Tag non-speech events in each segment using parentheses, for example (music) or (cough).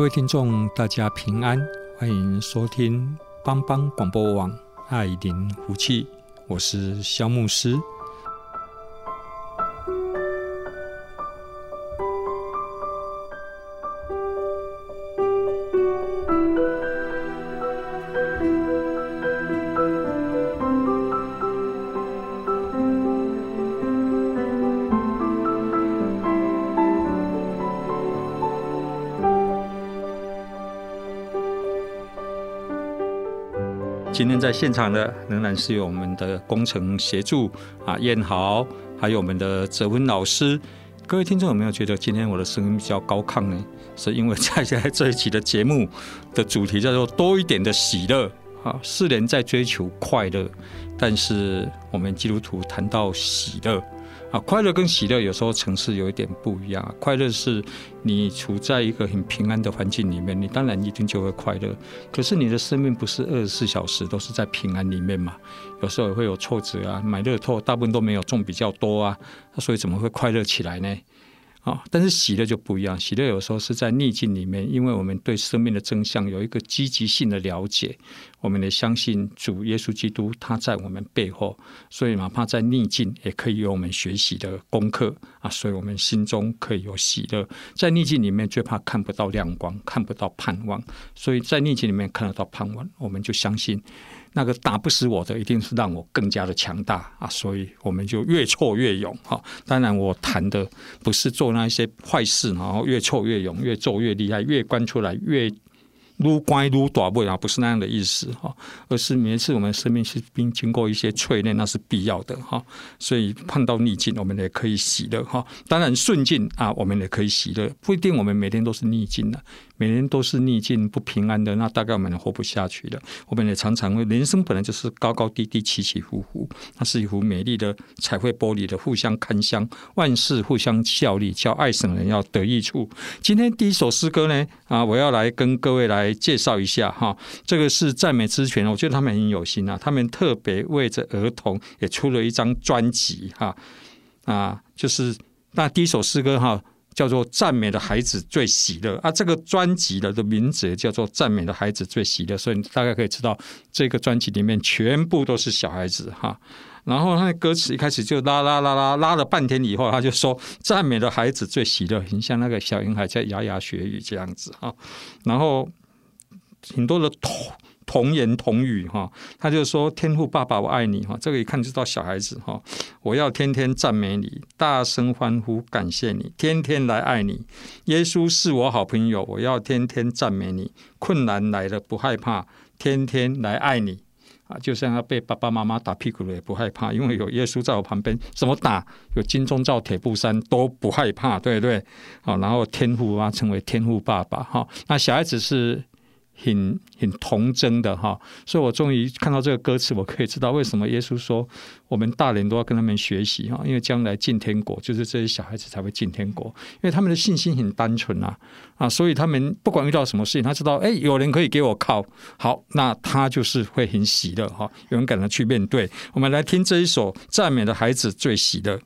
各位听众，大家平安，欢迎收听帮帮广播网爱灵福气，我是肖牧师。在现场的仍然是有我们的工程协助啊，燕豪，还有我们的泽文老师。各位听众有没有觉得今天我的声音比较高亢呢？(laughs) 是因为在在这一期的节目的主题叫做多一点的喜乐啊，世人在追求快乐，但是我们基督徒谈到喜乐。啊，快乐跟喜乐有时候层次有一点不一样。快乐是你处在一个很平安的环境里面，你当然一定就会快乐。可是你的生命不是二十四小时都是在平安里面嘛？有时候也会有挫折啊，买乐透大部分都没有中比较多啊，所以怎么会快乐起来呢？啊，但是喜乐就不一样，喜乐有时候是在逆境里面，因为我们对生命的真相有一个积极性的了解，我们也相信主耶稣基督他在我们背后，所以哪怕在逆境也可以有我们学习的功课啊，所以我们心中可以有喜乐。在逆境里面最怕看不到亮光，看不到盼望，所以在逆境里面看得到盼望，我们就相信。那个打不死我的，一定是让我更加的强大啊！所以我们就越挫越勇哈。当然，我谈的不是做那些坏事，然后越挫越勇，越做越厉害，越关出来越。撸乖撸大不了，不是那样的意思哈，而是每次我们生命是经经过一些淬炼，那是必要的哈。所以碰到逆境，我们也可以喜乐哈。当然顺境啊，我们也可以喜乐，不一定我们每天都是逆境的，每年都是逆境不平安的，那大概我们活不下去了。我们也常常会，人生本来就是高高低低、起起伏伏，它是一幅美丽的彩绘玻璃的互相看相，万事互相效力，叫爱神人要得益处。今天第一首诗歌呢啊，我要来跟各位来。介绍一下哈，这个是赞美之泉，我觉得他们很有心啊，他们特别为着儿童也出了一张专辑哈啊，就是那第一首诗歌哈叫做《赞美的孩子最喜乐》啊，这个专辑的的名字也叫做《赞美的孩子最喜乐》，所以你大概可以知道这个专辑里面全部都是小孩子哈。然后他的歌词一开始就拉拉拉拉拉了半天以后，他就说：“赞美的孩子最喜乐，很像那个小婴孩在牙牙学语这样子哈。”然后。很多的童童言童语哈，他就说：“天父爸爸，我爱你哈。”这个一看就知道小孩子哈。我要天天赞美你，大声欢呼，感谢你，天天来爱你。耶稣是我好朋友，我要天天赞美你。困难来了不害怕，天天来爱你啊！就像他被爸爸妈妈打屁股了也不害怕，因为有耶稣在我旁边，怎么打有金钟罩铁布衫都不害怕，对不对？好，然后天父啊，成为天父爸爸哈。那小孩子是。很很童真的哈，所以我终于看到这个歌词，我可以知道为什么耶稣说我们大人都要跟他们学习哈，因为将来进天国就是这些小孩子才会进天国，因为他们的信心很单纯啊啊，所以他们不管遇到什么事情，他知道哎，有人可以给我靠，好，那他就是会很喜乐哈，勇敢的去面对。我们来听这一首赞美的孩子最喜乐。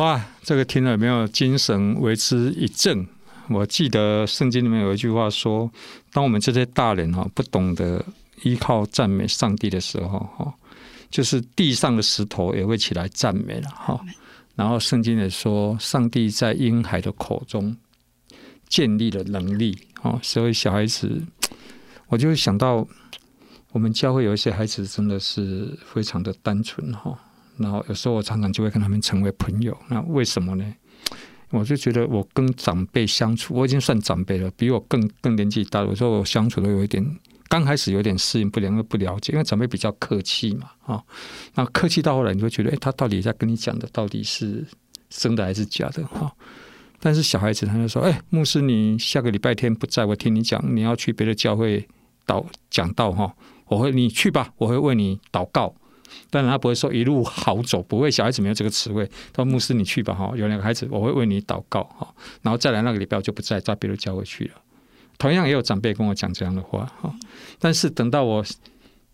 哇，这个听了有没有精神为之一振？我记得圣经里面有一句话说：“当我们这些大人哈不懂得依靠赞美上帝的时候，哈，就是地上的石头也会起来赞美了哈。”然后圣经也说：“上帝在婴孩的口中建立了能力。”哈，所以小孩子，我就想到我们教会有一些孩子真的是非常的单纯哈。然后有时候我常常就会跟他们成为朋友，那为什么呢？我就觉得我跟长辈相处，我已经算长辈了，比我更更年纪大。有时候我相处都有一点，刚开始有点适应不良，又不了解，因为长辈比较客气嘛，啊，那客气到后来，你会觉得，哎，他到底在跟你讲的到底是真的还是假的？哈，但是小孩子他就说，哎，牧师，你下个礼拜天不在，我听你讲，你要去别的教会祷讲道哈，我会你去吧，我会为你祷告。当然，他不会说一路好走，不会。小孩子没有这个词汇。他说：“牧师，你去吧，哈，有两个孩子，我会为你祷告，哈。然后再来那个礼拜，我就不在，在别的教会去了。同样也有长辈跟我讲这样的话，哈。但是等到我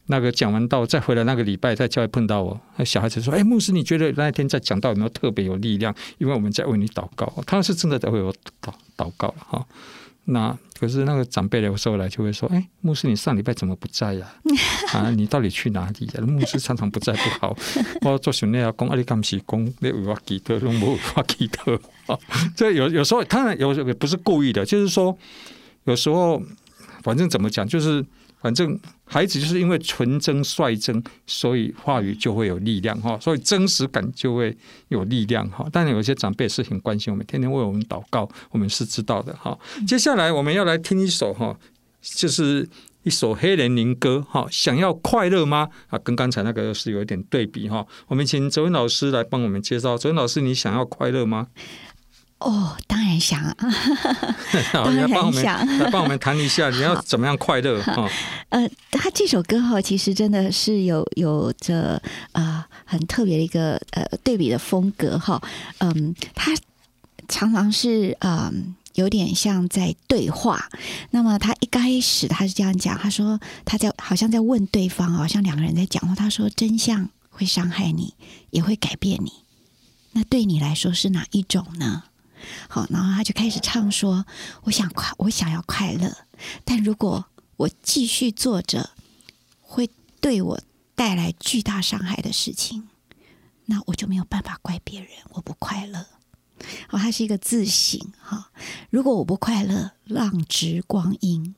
那个讲完道，再回来那个礼拜，在教会碰到我，那小孩子说：‘哎，牧师，你觉得那一天在讲道有没有特别有力量？因为我们在为你祷告。’他是真的在为我祷祷告了，哈。”那可是那个长辈有时候来就会说：“哎，牧师，你上礼拜怎么不在呀？(laughs) 啊，你到底去哪里呀？牧师常常不在不好。(laughs) 我做训练要讲阿里干西讲，你为我记得，拢无为我记得。啊，这有有时候当然有也不是故意的，就是说有时候反正怎么讲就是。”反正孩子就是因为纯真率真，所以话语就会有力量哈，所以真实感就会有力量哈。当然有些长辈是很关心我们，天天为我们祷告，我们是知道的哈。接下来我们要来听一首哈，就是一首黑人灵歌哈。想要快乐吗？啊，跟刚才那个是有一点对比哈。我们请哲文老师来帮我们介绍。哲文老师，你想要快乐吗？哦，当然想啊！(laughs) 当然想，来帮我们谈一下，你要怎么样快乐啊？呃，他这首歌哈，其实真的是有有着啊、呃、很特别的一个呃对比的风格哈。嗯，他常常是嗯、呃、有点像在对话。那么他一开始他是这样讲，他说他在好像在问对方，好像两个人在讲话。他说：“真相会伤害你，也会改变你。那对你来说是哪一种呢？”好，然后他就开始唱说：“我想快，我想要快乐，但如果我继续做着会对我带来巨大伤害的事情，那我就没有办法怪别人，我不快乐。”好，他是一个自省哈。如果我不快乐，浪掷光阴，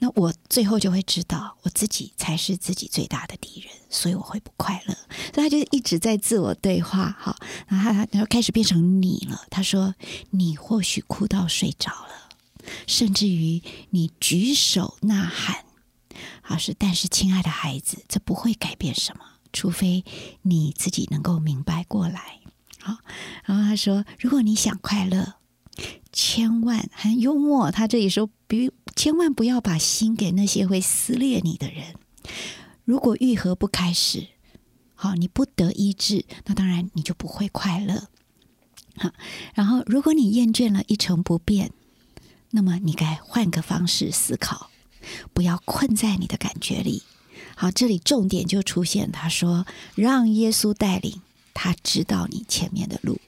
那我最后就会知道，我自己才是自己最大的敌人，所以我会不快乐。所以他就一直在自我对话，哈，然后他他就开始变成你了。他说：“你或许哭到睡着了，甚至于你举手呐喊，好是，但是亲爱的孩子，这不会改变什么，除非你自己能够明白过来。”好，然后他说：“如果你想快乐。”千万很幽默，他这里说，比千万不要把心给那些会撕裂你的人。如果愈合不开始，好，你不得医治，那当然你就不会快乐。好，然后如果你厌倦了一成不变，那么你该换个方式思考，不要困在你的感觉里。好，这里重点就出现，他说让耶稣带领，他知道你前面的路。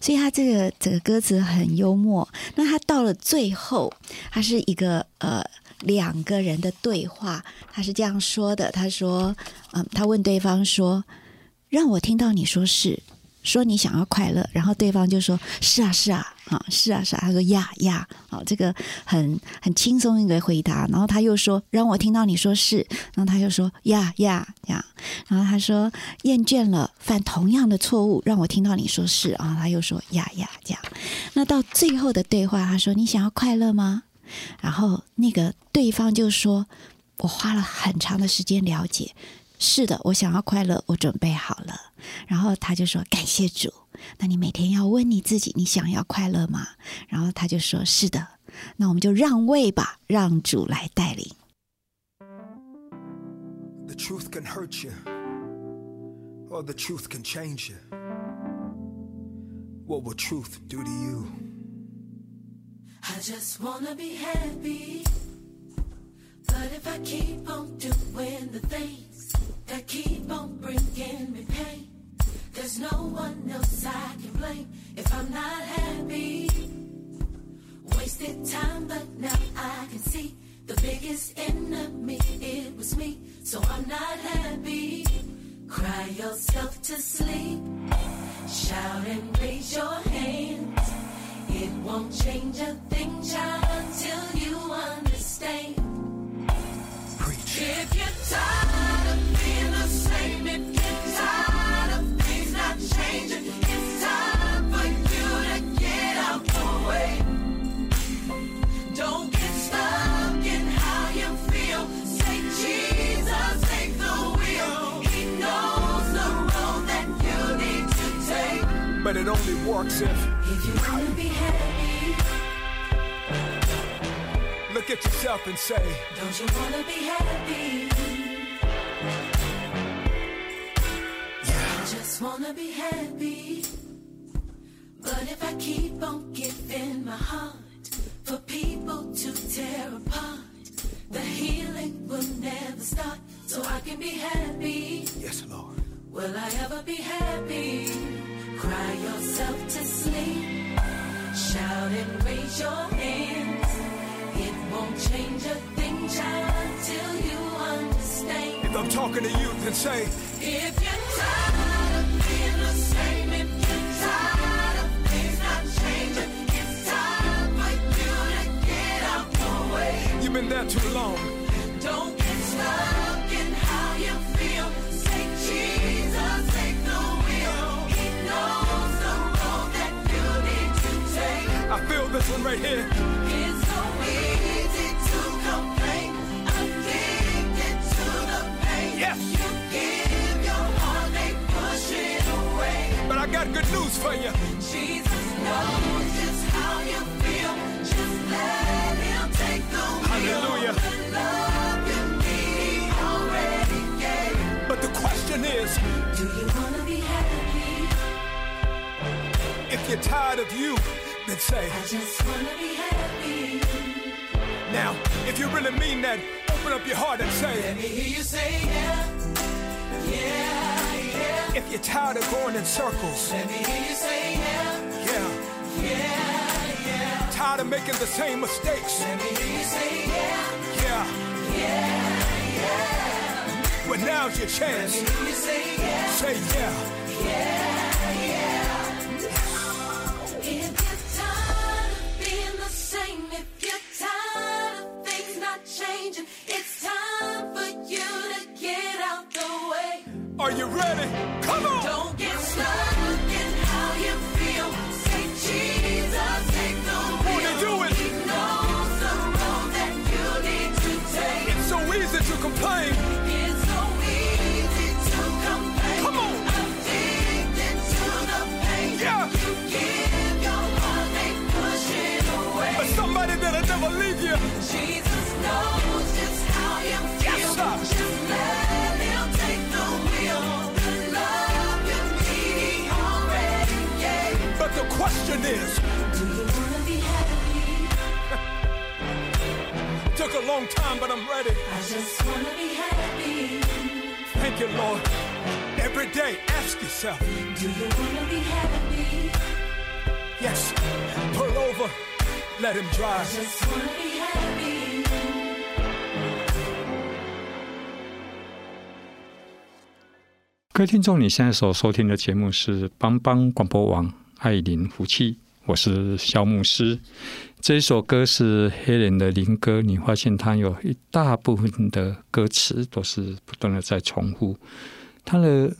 所以他这个这个歌词很幽默。那他到了最后，他是一个呃两个人的对话。他是这样说的：他说，嗯，他问对方说，让我听到你说是。说你想要快乐，然后对方就说：“是啊，是啊，啊，是啊，是啊。”他说：“呀呀，好，这个很很轻松一个回答。”然后他又说：“让我听到你说是。”然后他又说：“呀呀呀。”然后他说：“厌倦了犯同样的错误，让我听到你说是。”然后他又说：“呀呀，这样。”那到最后的对话，他说：“你想要快乐吗？”然后那个对方就说：“我花了很长的时间了解。”是的，我想要快乐，我准备好了。然后他就说：“感谢主。”那你每天要问你自己：“你想要快乐吗？”然后他就说：“是的。”那我们就让位吧，让主来带领。The truth can hurt you, or the truth can change you. What will truth do to you? I just wanna be happy, but if I keep on doing the things that keep on bringing me pain. There's no one else I can blame if I'm not happy. Wasted time, but now I can see the biggest enemy, it was me. So I'm not happy. Cry yourself to sleep. Shout and raise your hands. It won't change a thing, child, until you understand. Preach. If you're tired it only works if. If you wanna be happy. Look at yourself and say, Don't you wanna be happy? Yeah. I just wanna be happy. But if I keep on giving my heart for people to tear apart, the healing will never start. So I can be happy. Yes, Lord. Will I ever be happy? Cry yourself to sleep. Shout and raise your hands. It won't change a thing, child, until you understand. If I'm talking to you, then say, If you're tired of being the same, if you're tired of things not changing, it's time for you to get out the way. You've been there too long. Don't get stuck I feel this one right here. It's so easy to complain, addicted to the pain. Yes. You give your heart, they push it away. But I got good news for you. Jesus knows just how you feel. Just let him take the wheel. Hallelujah. The love you need, already gave. But the question is, do you wanna be happy? If you're tired of you, then say, I just wanna be happy. Now, if you really mean that, open up your heart and say, Let me hear you say, yeah, yeah, yeah. If you're tired of going in circles, let me hear you say, yeah, yeah, yeah, yeah. Tired of making the same mistakes, let me hear you say, yeah, yeah, yeah, yeah. Well, now's your chance. Let me hear you say, yeah, say yeah, yeah. Question is, Do you wanna be happy? took a long time, but I'm ready. I just wanna be happy. Thank you, Lord. Every day, ask yourself, Do you wanna be happy? yes, pull over, let him drive. Just wanna be happy. 各位听众，你现在所收听的节目是帮帮广播网爱邻福气，我是萧牧师。这一首歌是黑人的灵歌，你发现它有一大部分的歌词都是不断的在重复。它的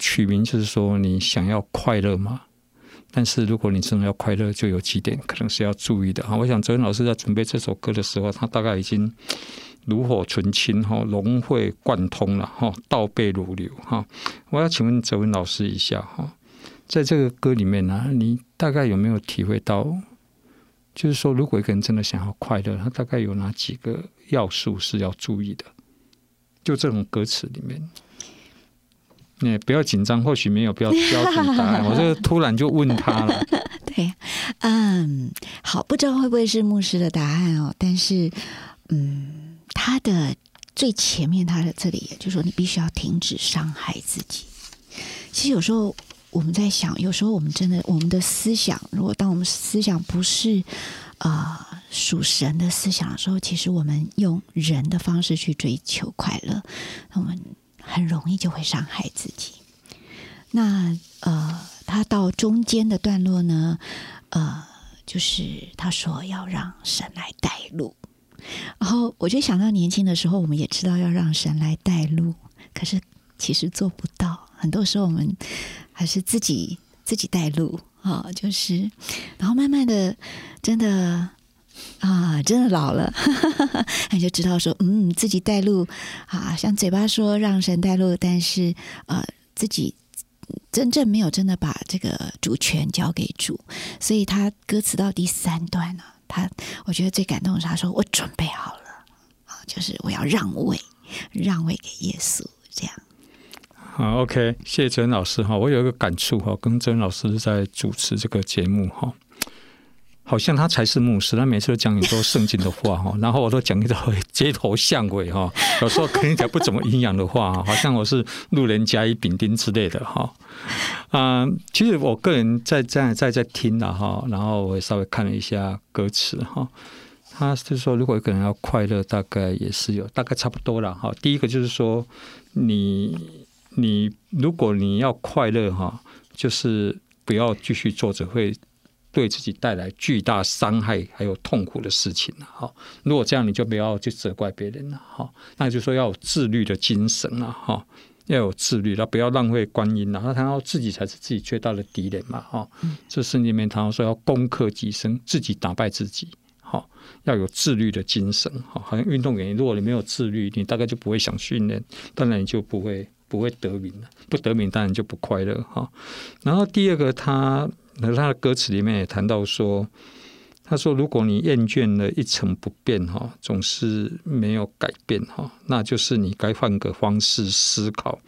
取名就是说，你想要快乐吗？但是如果你真的要快乐，就有几点可能是要注意的哈。我想哲文老师在准备这首歌的时候，他大概已经 (tsk) 炉火纯青哈，融会贯通了哈，倒背如流哈。我要请问哲文老师一下哈，在这个歌里面呢、啊，你大概有没有体会到？就是说，如果一个人真的想要快乐，他大概有哪几个要素是要注意的？就这种歌词里面。你不要紧张，或许没有标标准答案，(laughs) 我这突然就问他了。(laughs) 对，嗯，好，不知道会不会是牧师的答案哦，但是，嗯，他的最前面，他的这里，就是说你必须要停止伤害自己。其实有时候我们在想，有时候我们真的，我们的思想，如果当我们思想不是啊、呃、属神的思想的时候，其实我们用人的方式去追求快乐，我们。很容易就会伤害自己。那呃，他到中间的段落呢，呃，就是他说要让神来带路。然后我就想到年轻的时候，我们也知道要让神来带路，可是其实做不到。很多时候我们还是自己自己带路啊、就是，然后慢慢的，真的。啊，真的老了，(laughs) 你就知道说，嗯，自己带路啊，像嘴巴说让神带路，但是呃，自己真正没有真的把这个主权交给主，所以他歌词到第三段呢，他我觉得最感动的是他说我准备好了，啊，就是我要让位，让位给耶稣，这样。好，OK，谢谢哲文老师哈，我有一个感触哈，跟哲文老师在主持这个节目哈。好像他才是牧师，他每次都讲很多圣经的话哈，然后我都讲一种 (laughs) 街头巷尾哈，有时候可能讲不怎么营养的话，好像我是路人甲乙丙丁之类的哈。啊，其实我个人在在在在听了哈，然后我也稍微看了一下歌词哈。他是说，如果一个人要快乐，大概也是有大概差不多了哈。第一个就是说，你你如果你要快乐哈，就是不要继续做着会。对自己带来巨大伤害还有痛苦的事情了哈。如果这样，你就不要去责怪别人了哈。那就说要有自律的精神了哈，要有自律，那不要浪费光阴了。他谈到自己才是自己最大的敌人嘛哈。这圣经里面谈到说要攻克己身，自己打败自己。哈，要有自律的精神。哈，好像运动员，如果你没有自律，你大概就不会想训练，当然你就不会不会得名的。不得名，当然就不快乐哈。然后第二个他。那他的歌词里面也谈到说，他说：“如果你厌倦了一成不变，哈，总是没有改变，哈，那就是你该换个方式思考，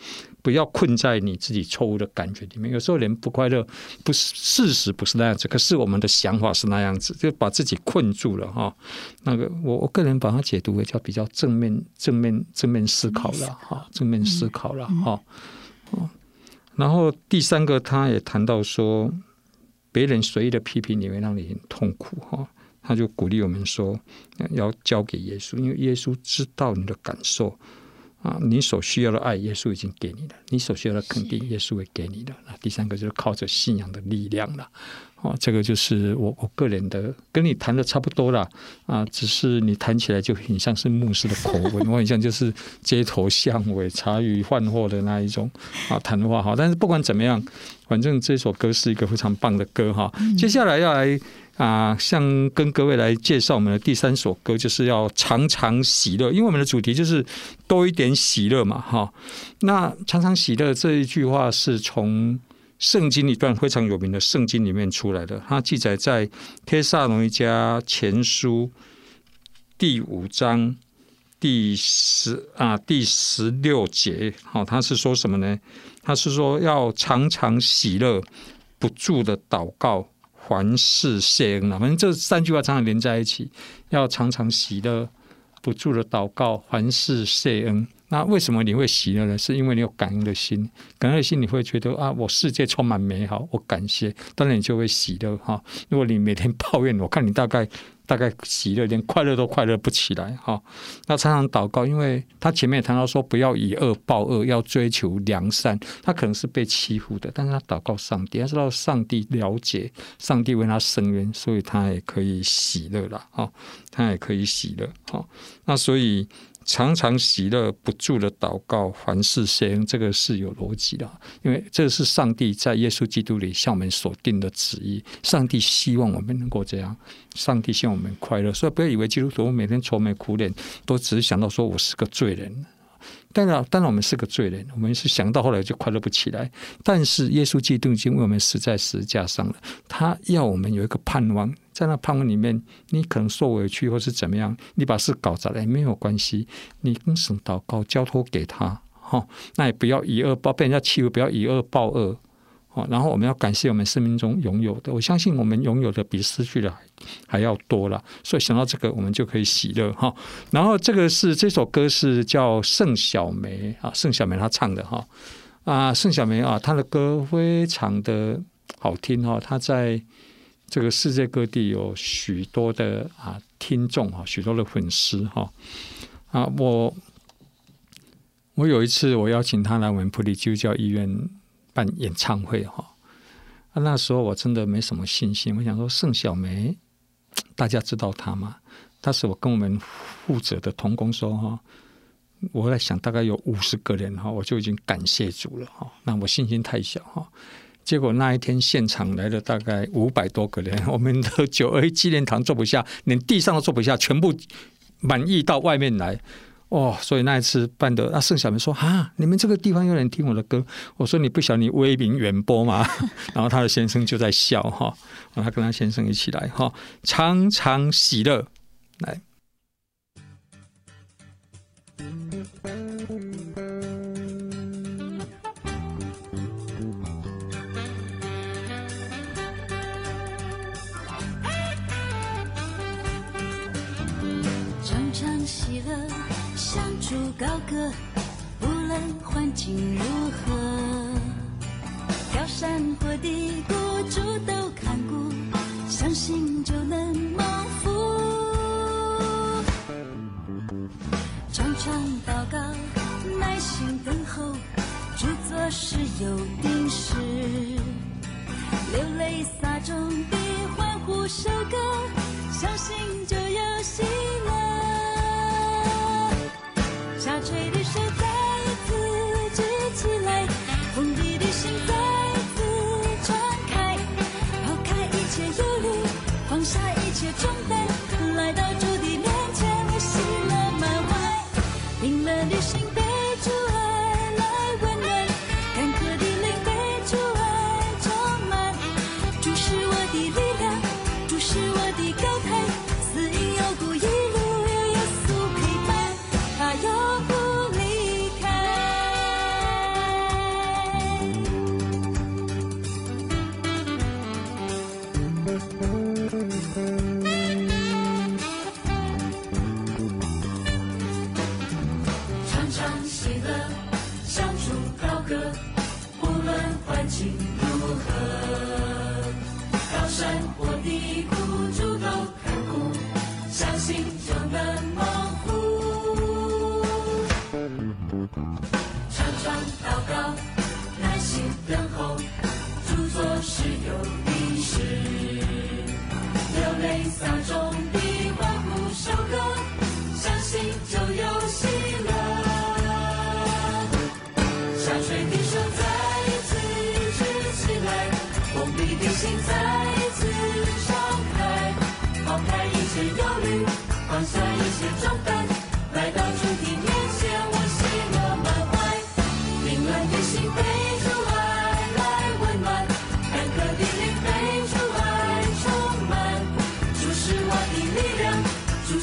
不要困在你自己错误的感觉里面。有时候人不快乐，不是事实不是那样子，可是我们的想法是那样子，就把自己困住了，哈。那个我我个人把它解读为叫比较正面、正面、正面思考了，哈，正面思考了，哈。然后第三个，他也谈到说。”别人随意的批评你会让你很痛苦哈，他就鼓励我们说要交给耶稣，因为耶稣知道你的感受啊，你所需要的爱，耶稣已经给你了；你所需要的肯定，耶稣会给你了。那第三个就是靠着信仰的力量了。哦，这个就是我我个人的，跟你谈的差不多了啊，只是你谈起来就很像是牧师的口吻，(laughs) 我很像就是街头巷尾茶余饭后的那一种啊谈话哈。但是不管怎么样，反正这首歌是一个非常棒的歌哈。接下来要来啊，像跟各位来介绍我们的第三首歌，就是要常常喜乐，因为我们的主题就是多一点喜乐嘛哈。那常常喜乐这一句话是从。圣经一段非常有名的圣经里面出来的，它记载在《帖撒罗尼迦前书》第五章第十啊第十六节。好，他是说什么呢？他是说要常常喜乐，不住的祷告，凡事谢恩啊。反正这三句话常常连在一起，要常常喜乐，不住的祷告，凡事谢恩。那为什么你会喜乐呢？是因为你有感恩的心，感恩的心你会觉得啊，我世界充满美好，我感谢，当然你就会喜乐哈。如果你每天抱怨，我看你大概大概喜乐连快乐都快乐不起来哈。那常常祷告，因为他前面也谈到说不要以恶报恶，要追求良善。他可能是被欺负的，但是他祷告上帝，他知道上帝了解，上帝为他伸冤，所以他也可以喜乐了哈，他也可以喜乐哈。那所以。常常喜乐，不住的祷告，凡事谢恩，这个是有逻辑的，因为这是上帝在耶稣基督里向我们所定的旨意。上帝希望我们能够这样，上帝希望我们快乐，所以不要以为基督徒每天愁眉苦脸，都只是想到说我是个罪人。当然，当然我们是个罪人，我们是想到后来就快乐不起来。但是耶稣基督已经为我们死在十字架上了，他要我们有一个盼望。在那盼望里面，你可能受委屈或是怎么样，你把事搞砸了也没有关系，你跟神祷告，交托给他，哈，那也不要以恶报，被人家欺负不要以恶报恶，哦，然后我们要感谢我们生命中拥有的，我相信我们拥有的比失去的还还要多了，所以想到这个，我们就可以喜乐哈。然后这个是这首歌是叫盛小梅啊，盛小梅她唱的哈啊，盛小梅啊，她的歌非常的好听哈，她在。这个世界各地有许多的啊听众哈，许多的粉丝哈啊，我我有一次我邀请他来我们普利基督教医院办演唱会哈，啊那时候我真的没什么信心，我想说盛小梅，大家知道他吗？但是我跟我们负责的同工说哈，我在想大概有五十个人哈，我就已经感谢主了哈，那我信心太小哈。结果那一天现场来了大概五百多个人，(laughs) 我们的九二一纪念堂坐不下，连地上都坐不下，全部满意到外面来。哦，所以那一次办的，那盛小明说：“啊，你们这个地方有人听我的歌。”我说：“你不晓得你威名远播吗？” (laughs) 然后他的先生就在笑哈，他跟他先生一起来哈，常常喜乐来。高歌，不论环境如何，高山或低谷，主都看顾，相信就能蒙福。常常祷告，耐心等候，主做事有定时，流泪撒种的欢呼收割，相信就有喜乐。下垂的手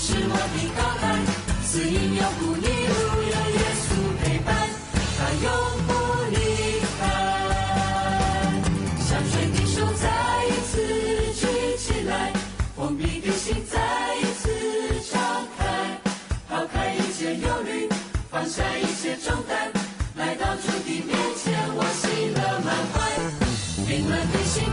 是我的高台，死荫幽谷一路有耶稣陪伴，他永不离开。下垂的手再一次举起来，封闭的心再一次敞开，抛开一切忧虑，放下一切重担，来到主的面前，我喜乐满怀。凌乱的心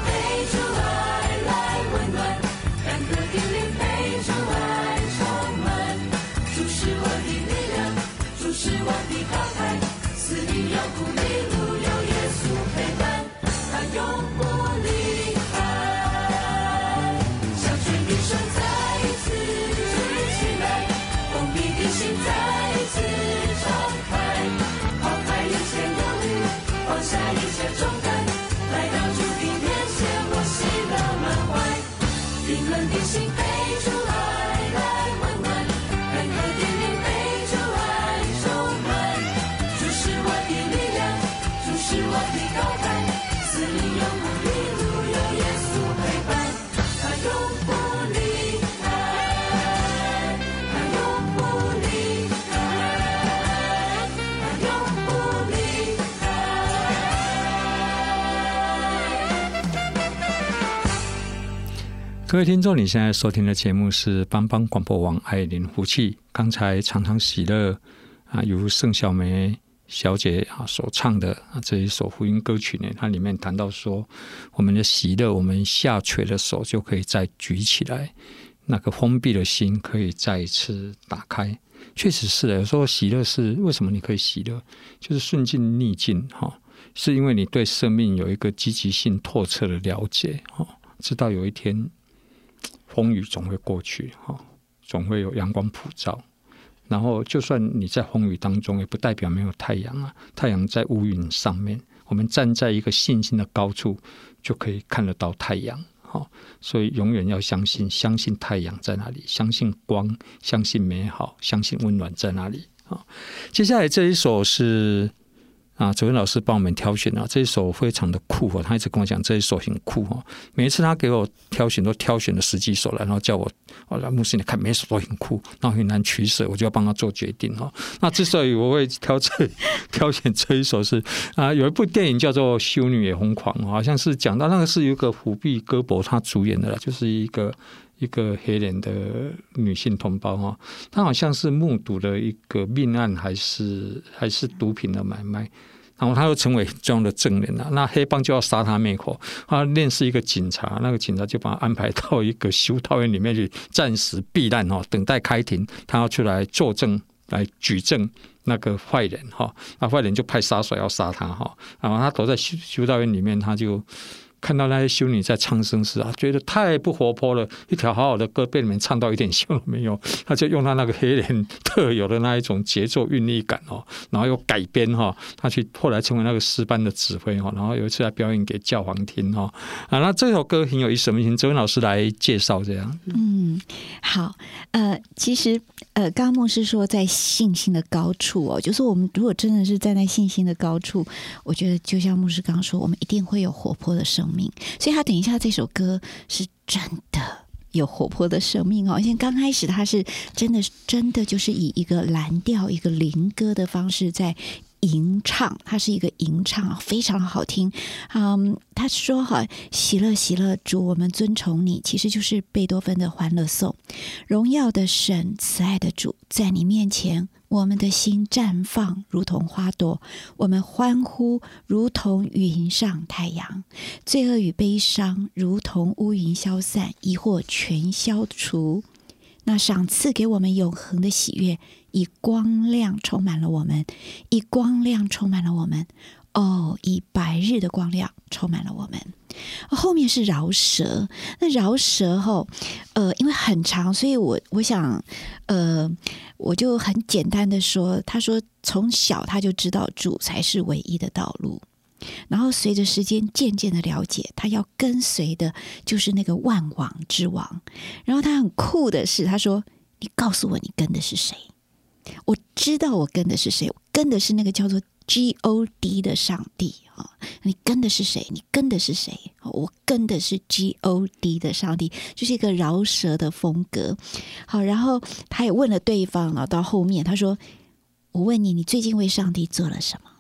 各位听众，你现在收听的节目是帮帮广播网爱邻福气。刚才常常喜乐啊，由盛小梅小姐啊所唱的啊这一首福音歌曲呢，它里面谈到说，我们的喜乐，我们下垂的手就可以再举起来，那个封闭的心可以再一次打开。确实是的，有时候喜乐是为什么你可以喜乐，就是顺境逆境哈，是因为你对生命有一个积极性透彻的了解哈，知道有一天。风雨总会过去，哈，总会有阳光普照。然后，就算你在风雨当中，也不代表没有太阳啊。太阳在乌云上面，我们站在一个信心的高处，就可以看得到太阳。哈，所以永远要相信，相信太阳在哪里，相信光，相信美好，相信温暖在哪里。哈，接下来这一首是。啊，哲文老师帮我们挑选了、啊、这一首非常的酷哦，他一直跟我讲这一首很酷哦。每一次他给我挑选，都挑选了十几首来，然后叫我哦，来牧师你看，每一首都很酷，然后很难取舍，我就要帮他做决定哦。那之所以我会挑这 (laughs) 挑选这一首是啊，有一部电影叫做《修女也疯狂》，好像是讲到那个是有一个虎碧戈博他主演的啦，就是一个。一个黑人的女性同胞哈，她好像是目睹了一个命案，还是还是毒品的买卖，然后她又成为这样的证人了。那黑帮就要杀她灭口，她认识一个警察，那个警察就把她安排到一个修道院里面去暂时避难哈，等待开庭，她要出来作证来举证那个坏人哈，那坏人就派杀手要杀他哈，然后他躲在修修道院里面，他就。看到那些修女在唱圣诗啊，觉得太不活泼了。一条好好的歌被你们唱到一点笑都没有，他就用他那个黑人特有的那一种节奏韵律感哦，然后又改编哈，他去后来成为那个诗班的指挥哈，然后有一次来表演给教皇听哈啊，那这首歌很有意思，我们请周文老师来介绍这样。嗯，好，呃，其实呃，刚刚牧师说在信心的高处哦，就是我们如果真的是站在信心的高处，我觉得就像牧师刚刚说，我们一定会有活泼的生命。所以他等一下这首歌是真的有活泼的生命哦。现在刚开始他是真的真的就是以一个蓝调、一个灵歌的方式在吟唱，它是一个吟唱，非常好听。嗯，他说：“哈，喜乐喜乐，主，我们尊崇你。”其实就是贝多芬的《欢乐颂》。荣耀的神，慈爱的主，在你面前。我们的心绽放，如同花朵；我们欢呼，如同云上太阳。罪恶与悲伤，如同乌云消散，疑惑全消除。那赏赐给我们永恒的喜悦，以光亮充满了我们，以光亮充满了我们。哦，以白日的光亮充满了我们。后面是饶舌，那饶舌后，呃，因为很长，所以我我想，呃，我就很简单的说，他说从小他就知道主才是唯一的道路，然后随着时间渐渐的了解，他要跟随的就是那个万王之王。然后他很酷的是，他说：“你告诉我，你跟的是谁？我知道我跟的是谁，我跟的是那个叫做。” G O D 的上帝啊，你跟的是谁？你跟的是谁？我跟的是 G O D 的上帝，就是一个饶舌的风格。好，然后他也问了对方啊，到后面他说：“我问你，你最近为上帝做了什么？”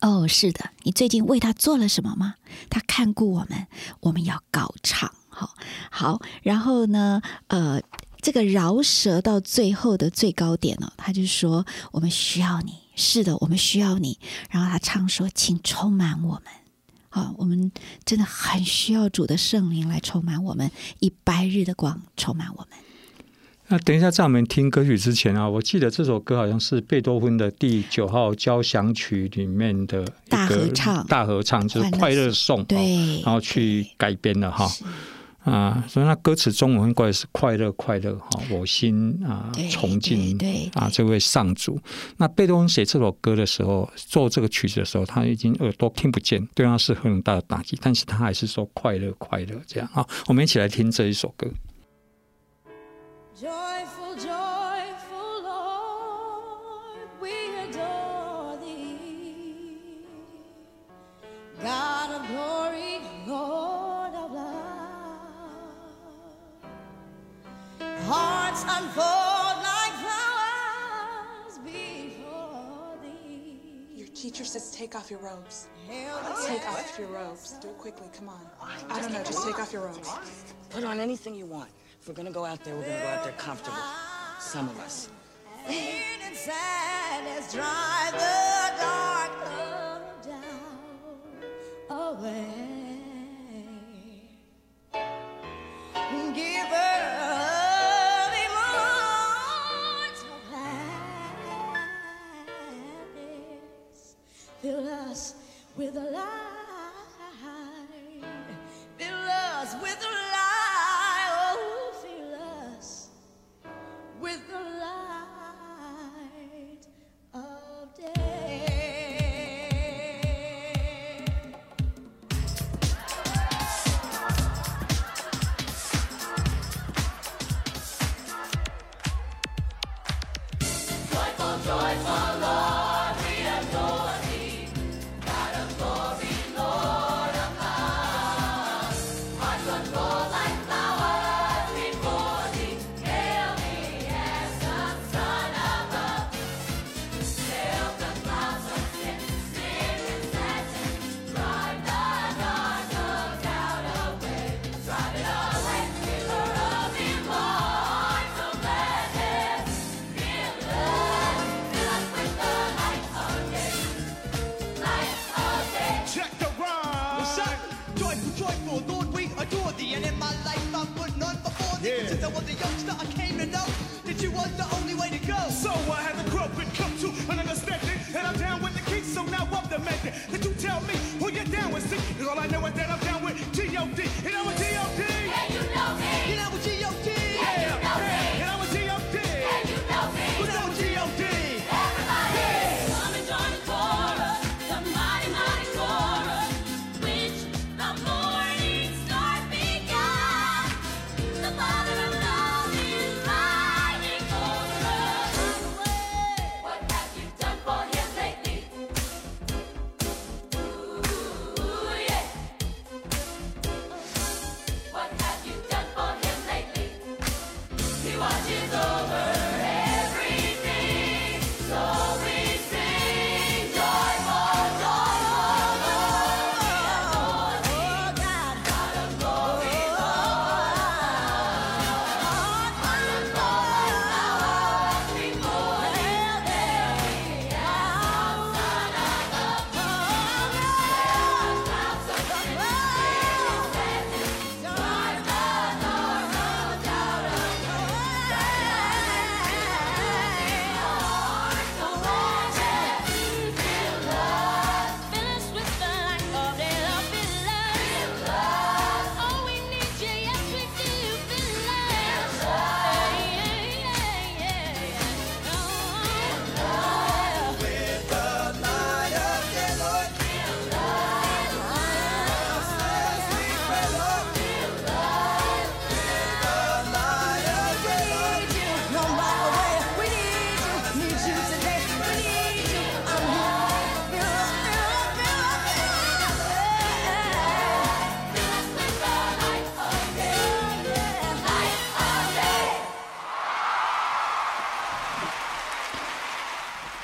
哦，是的，你最近为他做了什么吗？他看顾我们，我们要高唱。好，好，然后呢，呃。这个饶舌到最后的最高点了，他就说：“我们需要你，是的，我们需要你。”然后他唱说：“请充满我们，好，我们真的很需要主的圣灵来充满我们，以白日的光充满我们。”那等一下，在我们听歌曲之前啊，我记得这首歌好像是贝多芬的第九号交响曲里面的大合唱，大合唱就是《快乐颂》，对，然后去改编的哈。啊所以那歌词中文过来是快乐快乐哈我心啊崇敬啊这位上主。那贝多芬写这首歌的时候做这个曲子的时候他已经耳朵听不见对他是很大的打击但是他还是说快乐快乐这样啊我们一起来听这一首歌。Joyful joyful lord we adore thee. hearts unfold like flowers before thee. Your teacher says take off your robes. Take off your robes. Do it quickly, come on. I don't know, just take off your robes. Put on anything you want. If we're gonna go out there, we're gonna go out there comfortable. Some of us. away. with a lie. I was a youngster, I came to know that you was the only way to go. So I had to grow and come to an understanding and I'm down with the king, so now I'm the man. Did you tell me who you're down with? See, all I know is that I'm down with Tod, and I'm a D.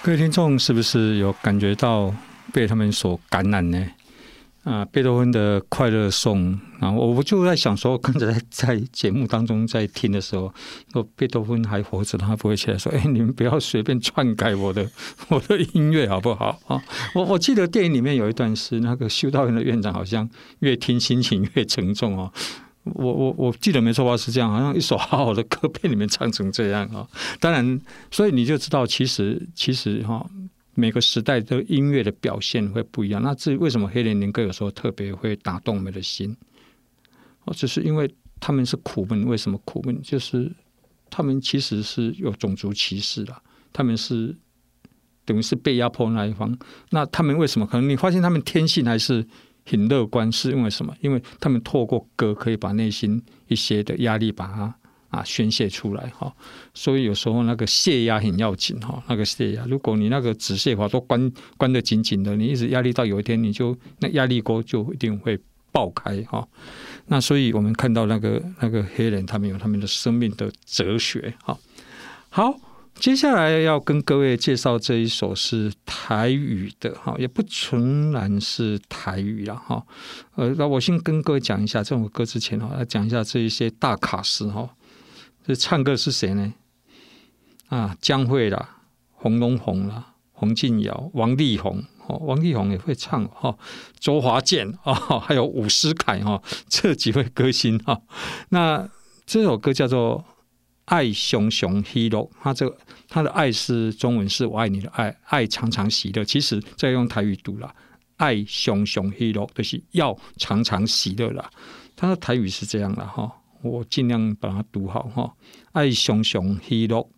各位听众是不是有感觉到被他们所感染呢？啊，贝多芬的快乐颂啊，我我就在想说，刚才在节目当中在听的时候，说贝多芬还活着，他不会起来说：“哎，你们不要随便篡改我的 (laughs) 我的音乐，好不好？”啊，我我记得电影里面有一段是那个修道院的院长，好像越听心情越沉重哦。我我我记得没错吧？是这样，好像一首好好的歌被你们唱成这样啊！当然，所以你就知道，其实其实哈，每个时代的音乐的表现会不一样。那至于为什么黑人灵歌有时候特别会打动我们的心？哦，只是因为他们是苦闷。为什么苦闷？就是他们其实是有种族歧视的，他们是等于是被压迫那一方。那他们为什么？可能你发现他们天性还是。很乐观，是因为什么？因为他们透过歌可以把内心一些的压力把它啊宣泄出来哈。所以有时候那个泄压很要紧哈，那个泄压，如果你那个止泄阀都关关得紧紧的，你一直压力到有一天你就那压力锅就一定会爆开哈。那所以我们看到那个那个黑人，他们有他们的生命的哲学哈。好。接下来要跟各位介绍这一首是台语的哈，也不全然是台语了哈。呃，那我先跟各位讲一下这首歌之前哈，来讲一下这一些大卡司哈。这唱歌是谁呢？啊，江蕙啦，洪荣宏啦，洪敬尧，王力宏哦，王力宏也会唱哈，周华健啊，还有伍思凯哈，这几位歌星哈。那这首歌叫做。爱熊熊喜乐，他这个他的爱是中文是我爱你的爱，爱常常喜乐。其实再用台语读了，爱熊熊喜乐就是要常常喜乐了。他的台语是这样的哈，我尽量把它读好哈。爱熊熊喜乐，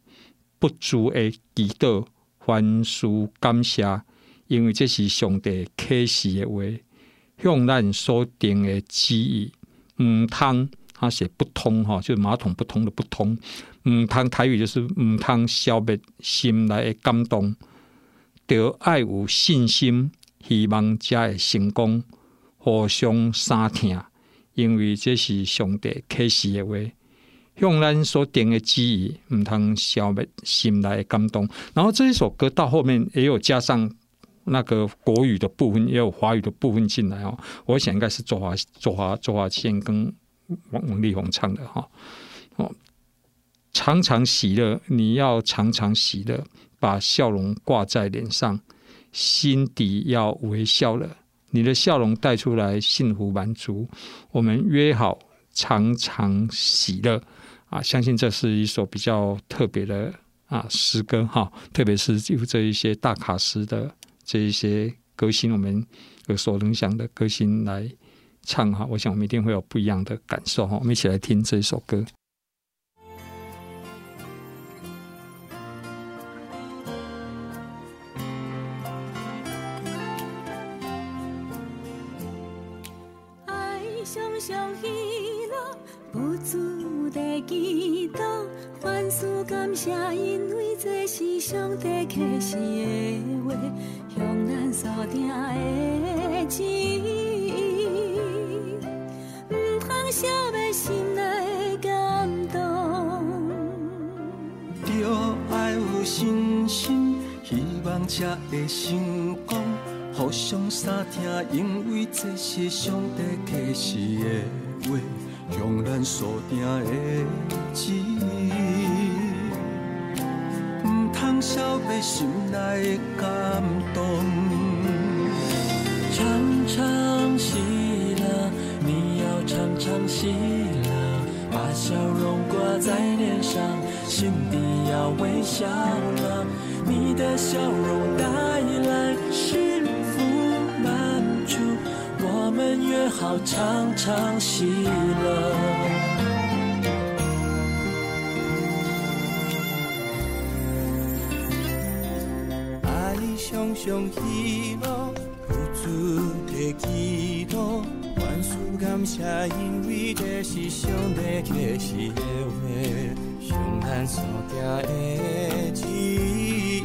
不足的祈祷，凡事感谢，因为这是上帝启示的话，向咱所定的旨意，唔通。他写不通哈，就是马桶不通的不通。嗯，他台语就是嗯，通消灭心内的感动，得爱有信心，希望才会成功，互相相听，因为这是上帝启示的话，向咱所定的旨意，唔通消灭心内的感动。然后这一首歌到后面也有加上那个国语的部分，也有华语的部分进来哦。我想应该是周华周华周华健跟。王王力宏唱的哈哦，常常喜乐，你要常常喜乐，把笑容挂在脸上，心底要微笑了，你的笑容带出来幸福满足。我们约好常常喜乐啊！相信这是一首比较特别的啊诗歌哈，特别是由这一些大卡司的这一些歌星，我们耳熟能详的歌星来。唱哈，我想我们一定会有不一样的感受哈。我们一起来听这首歌。爱常常喜乐，不住地祈祷，凡事感谢，因为这是上帝启示的话，向咱所定的旨消灭心内感动，着爱有信心，希望才会成功，互相三听，因为这是上帝启示的话，向咱所定的旨，唔通消灭心内感动，常常喜。常常喜乐，把笑容挂在脸上，心底要微笑。你的笑容带来幸福满足，我们约好常常喜乐。爱常常喜乐，不住的祈祷。感谢，因为这是上帝启示的话，向咱所定的旨意，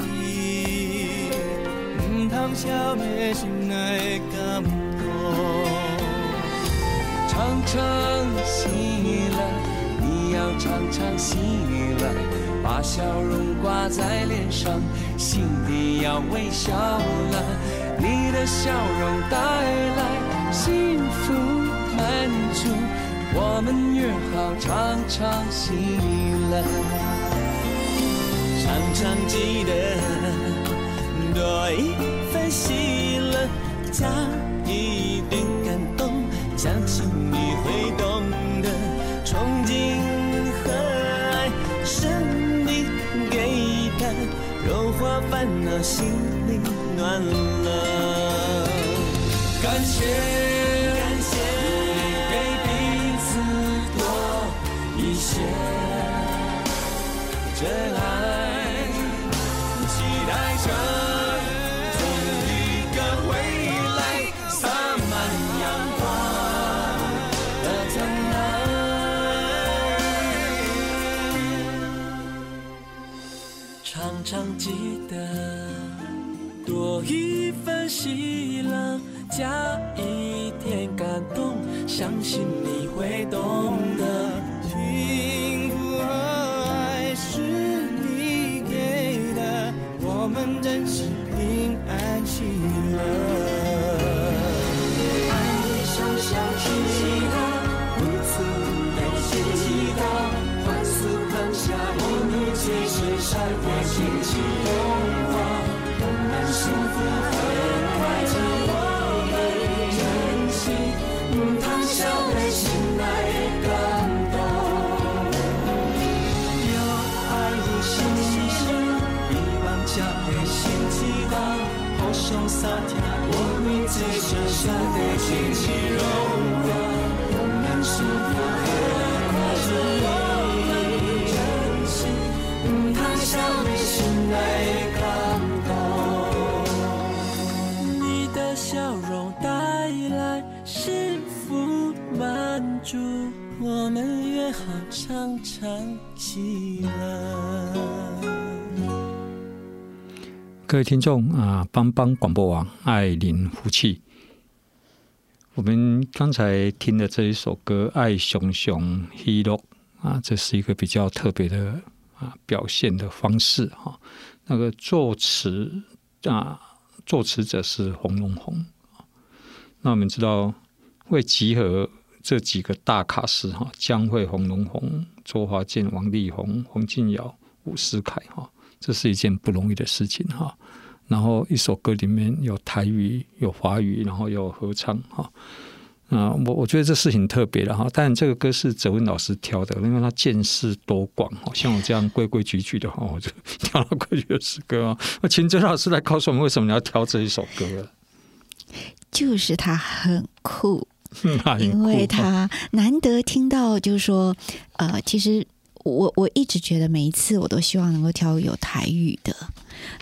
唔通消灭心内的感动。常常喜乐，你要常常喜乐，把笑容挂在脸上。心底要微笑了。你的笑容带来幸福满足，我们约好常常喜乐，常常记得多一份喜乐，加一点感动，相信你会懂得，憧憬和爱是你给的，融化烦恼，心里暖了。感谢，常记得多一份喜乐，加一点感动，相信你会懂得。幸福和爱是你给的，我们珍惜平安喜乐。深山的荆棘融化，充满幸福和快乐，我们珍惜，他笑的心来感动。你的笑容带来幸福满足，我们约好常常喜乐。各位听众啊，帮帮广播网爱邻福气。我们刚才听的这一首歌《爱熊熊喜乐》啊，这是一个比较特别的啊表现的方式哈。那个作词啊，作词者是洪荣鸿。那我们知道会集合这几个大卡司哈，江蕙、洪荣鸿、周华健、王力宏、洪敬尧、伍思凯哈。这是一件不容易的事情哈。然后一首歌里面有台语、有华语，然后有合唱哈。啊，我我觉得这事情特别的哈。但这个歌是泽文老师挑的，因为他见识多广。像我这样规规矩矩的话，我就挑了规矩的诗歌啊。那请泽老师来告诉我们，为什么你要挑这一首歌？就是他很酷 (laughs) 因为他难得听到，就是说，呃，其实。我我一直觉得每一次我都希望能够挑有台语的，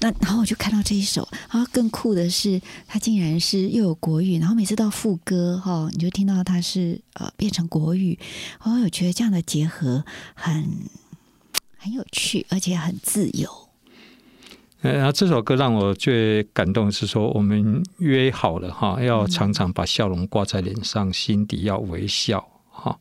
那然后我就看到这一首，然后更酷的是，它竟然是又有国语，然后每次到副歌哈，你就听到它是呃变成国语，我有觉得这样的结合很很有趣，而且很自由。呃，然后这首歌让我最感动的是说，我们约好了哈，要常常把笑容挂在脸上，心底要微笑。哈，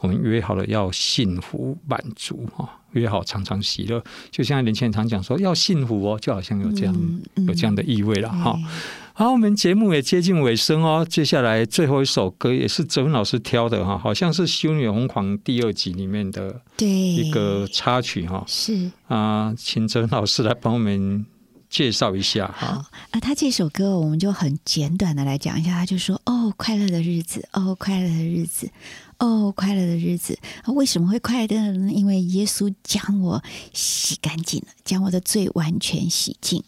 我们约好了要幸福满足哈，约好常常喜乐，就像年轻人常讲说要幸福哦，就好像有这样、嗯嗯、有这样的意味了哈。好，我们节目也接近尾声哦，接下来最后一首歌也是泽文老师挑的哈，好像是《修女红狂》第二集里面的一个插曲哈。是啊，请泽文老师来帮我们介绍一下哈。啊，他这首歌我们就很简短的来讲一下，他就说哦，快乐的日子，哦，快乐的日子。哦，快乐的日子，为什么会快乐呢？因为耶稣将我洗干净了，将我的罪完全洗净。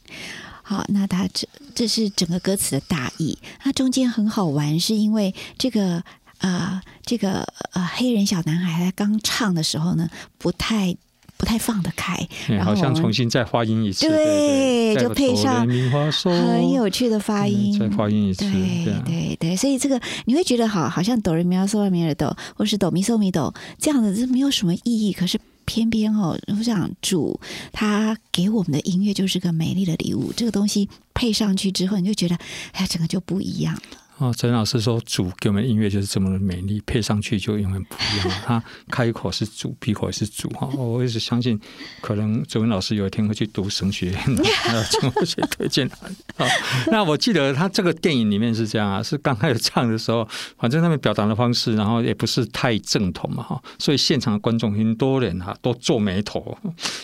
好，那他这这是整个歌词的大意。那中间很好玩，是因为这个啊、这个呃黑人小男孩他刚唱的时候呢，不太。不太放得开，然后好像重新再发音一次，对，就配上很有趣的发音，再发音一次，对对对，对，所以这个你会觉得好，好像哆来咪发嗦来咪来哆，或是哆咪嗦咪哆这样的，这没有什么意义。可是偏偏哦，我想主他给我们的音乐就是个美丽的礼物，这个东西配上去之后，你就觉得哎呀，整个就不一样了。哦，陈老师说主给我们音乐就是这么的美丽，配上去就永远不一样。他开口是主，闭口也是主哈。我一直相信，可能哲文老师有一天会去读神学院，(laughs) 要请我去推荐他。那我记得他这个电影里面是这样啊，是刚开始唱的时候，反正他们表达的方式，然后也不是太正统嘛哈，所以现场的观众很多人哈都皱眉头，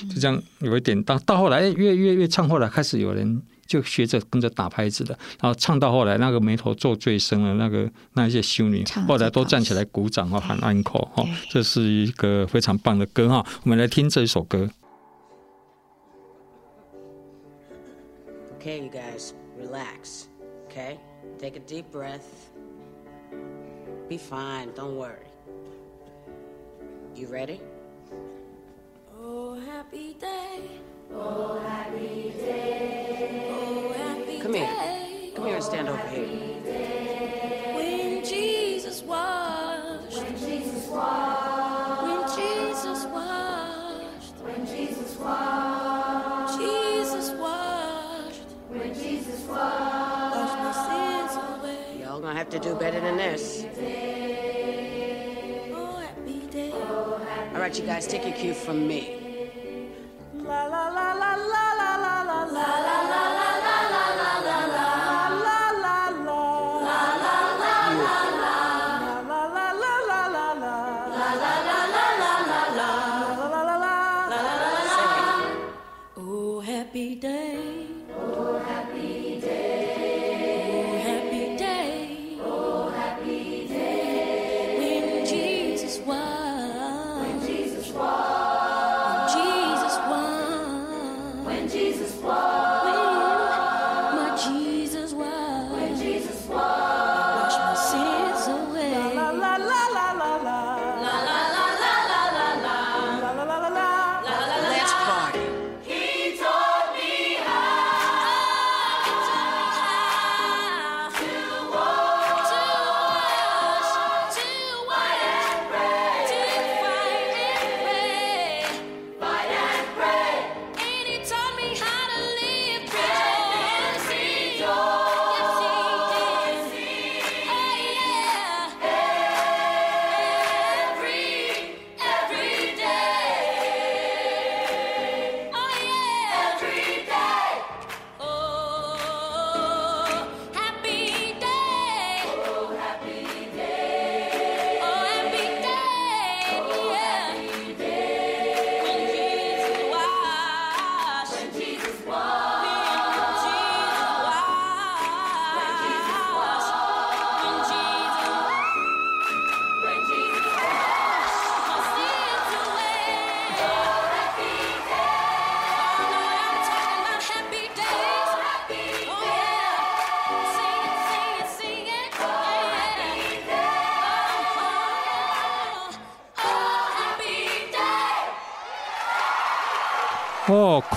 就这样有一点。到到后来，越越越唱，后来开始有人。就学着跟着打拍子的，然后唱到后来，那个眉头皱最深了，那个那一些修女后来都站起来鼓掌哦，喊安可哈，这是一个非常棒的歌哈。我们来听这一首歌。Okay, you guys, relax. Okay, take a deep breath. Be fine. Don't worry. You ready? Oh, happy day. Come here. Come here and stand over here. When Jesus washed. When Jesus washed. When Jesus washed. When Jesus washed. Jesus washed. When Jesus washed. Washed my sins away. Y'all gonna have to do better than this. You guys, take your cue from me.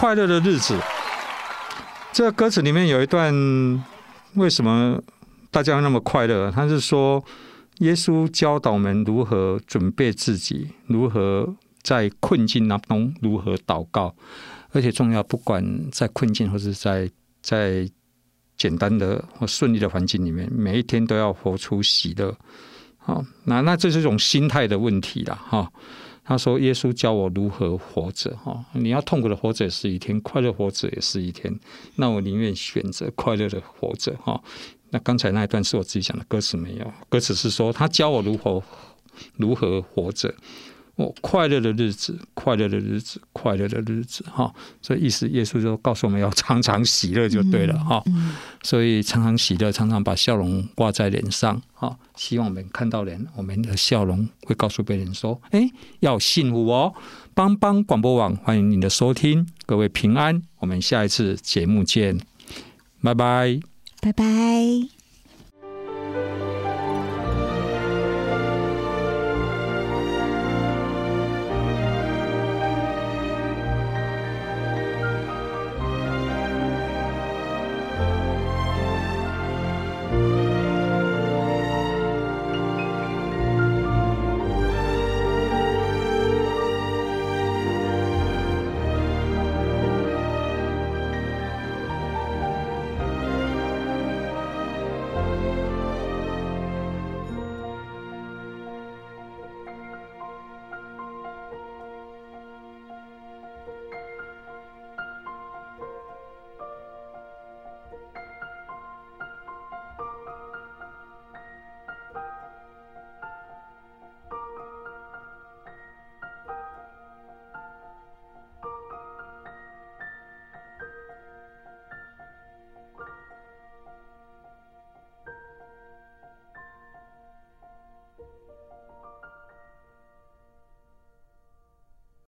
快乐的日子。这歌词里面有一段，为什么大家那么快乐？他是说，耶稣教导我们如何准备自己，如何在困境当中如何祷告，而且重要，不管在困境或是在在简单的或顺利的环境里面，每一天都要活出喜乐。好，那那这是一种心态的问题了，哈。他说：“耶稣教我如何活着，哈！你要痛苦的活着也是一天，快乐活着也是一天。那我宁愿选择快乐的活着，哈。那刚才那一段是我自己讲的，歌词没有。歌词是说他教我如何如何活着。”哦，快乐的日子，快乐的日子，快乐的日子，哈！所以意思，耶稣就告诉我们要常常喜乐就对了，哈、嗯嗯。所以常常喜乐，常常把笑容挂在脸上，哈！希望我们看到人，我们的笑容会告诉别人说：“哎，要幸福哦！”帮帮广播网，欢迎你的收听，各位平安，我们下一次节目见，拜拜，拜拜。